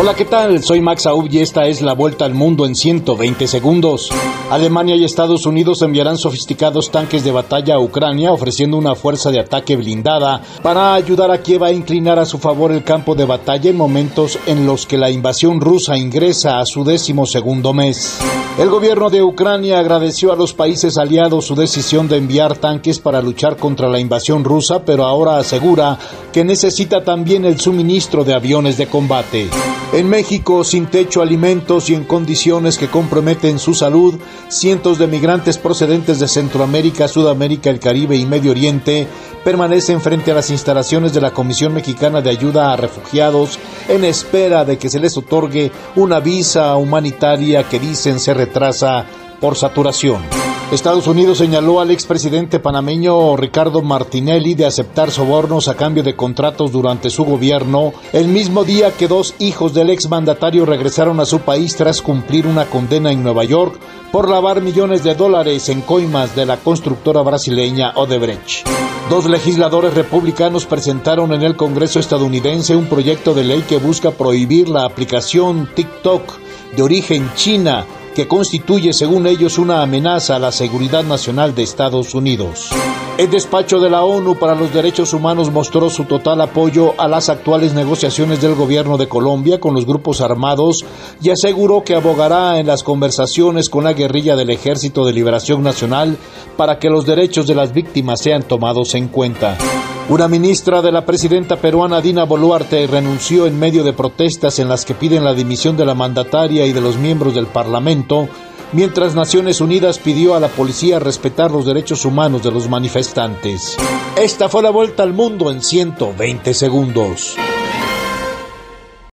Hola, ¿qué tal? Soy Max Aub y esta es la vuelta al mundo en 120 segundos. Alemania y Estados Unidos enviarán sofisticados tanques de batalla a Ucrania, ofreciendo una fuerza de ataque blindada para ayudar a Kiev a inclinar a su favor el campo de batalla en momentos en los que la invasión rusa ingresa a su décimo segundo mes. El gobierno de Ucrania agradeció a los países aliados su decisión de enviar tanques para luchar contra la invasión rusa, pero ahora asegura que necesita también el suministro de aviones de combate. En México, sin techo, alimentos y en condiciones que comprometen su salud, cientos de migrantes procedentes de Centroamérica, Sudamérica, el Caribe y Medio Oriente permanecen frente a las instalaciones de la Comisión Mexicana de Ayuda a Refugiados en espera de que se les otorgue una visa humanitaria que dicen se retrasa por saturación. Estados Unidos señaló al expresidente panameño Ricardo Martinelli de aceptar sobornos a cambio de contratos durante su gobierno, el mismo día que dos hijos del exmandatario regresaron a su país tras cumplir una condena en Nueva York por lavar millones de dólares en coimas de la constructora brasileña Odebrecht. Dos legisladores republicanos presentaron en el Congreso estadounidense un proyecto de ley que busca prohibir la aplicación TikTok de origen china que constituye, según ellos, una amenaza a la seguridad nacional de Estados Unidos. El despacho de la ONU para los Derechos Humanos mostró su total apoyo a las actuales negociaciones del gobierno de Colombia con los grupos armados y aseguró que abogará en las conversaciones con la guerrilla del Ejército de Liberación Nacional para que los derechos de las víctimas sean tomados en cuenta. Una ministra de la presidenta peruana Dina Boluarte renunció en medio de protestas en las que piden la dimisión de la mandataria y de los miembros del Parlamento, mientras Naciones Unidas pidió a la policía respetar los derechos humanos de los manifestantes. Esta fue la vuelta al mundo en 120 segundos.